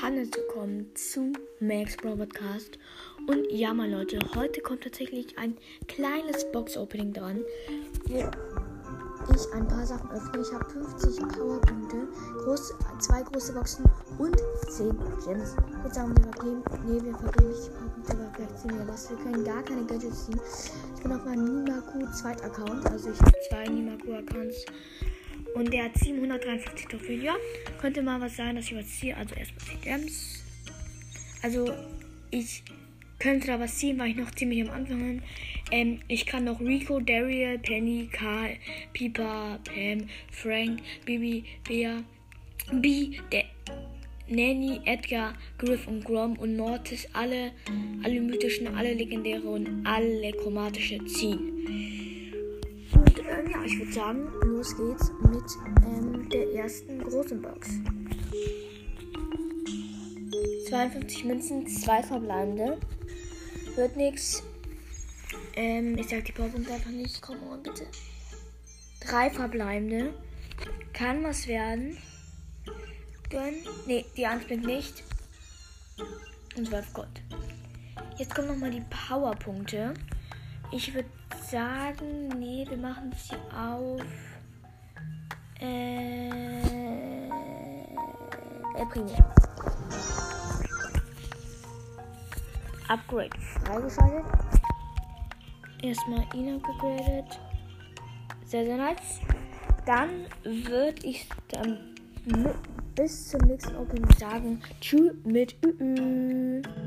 herzlich willkommen zu Max Bro Podcast. Und ja, mal Leute, heute kommt tatsächlich ein kleines Box-Opening dran, wo ich ein paar Sachen öffne. Ich habe 50 Powerpunkte, groß, zwei große Boxen und 10 Gems. Jetzt sagen wir vergeben, nee, wir vergeben nicht die Powerpunkte, aber vielleicht ziehen wir was. Wir können gar keine Gadgets ziehen. Ich bin auf meinem Nimaku Zweit-Account, also ich habe zwei Nimaku-Accounts. Und der hat 753 Trophäen. Ja, könnte mal was sein, dass ich was ziehe. Also erstmal die Gems. Also ich könnte da was ziehen, weil ich noch ziemlich am Anfang bin. Ähm, ich kann noch Rico, Daryl, Penny, Karl, Piper, Pam, Frank, Bibi, Bea, B, der Nanny, Edgar, Griff und Grom und Mortis alle, alle mythischen, alle legendäre und alle chromatische ziehen. Ich würde sagen, los geht's mit ähm, der ersten großen Box. 52 Münzen, zwei verbleibende. Wird nix. Ähm, ich sag die Powerpunkte einfach nicht. Komm mal bitte. Drei verbleibende. Kann was werden. Gönnen. Ne, die anspringt nicht. Und 12 Gold. Jetzt kommen nochmal die Powerpunkte. Ich würde sagen, nee, wir machen sie auf. Äh. El Primo. Upgrade freigeschaltet. Erstmal ihn upgegradet. Sehr, sehr nice. Dann würde ich dann bis zum nächsten Opening sagen. Tschüss mit Ü. -Ü.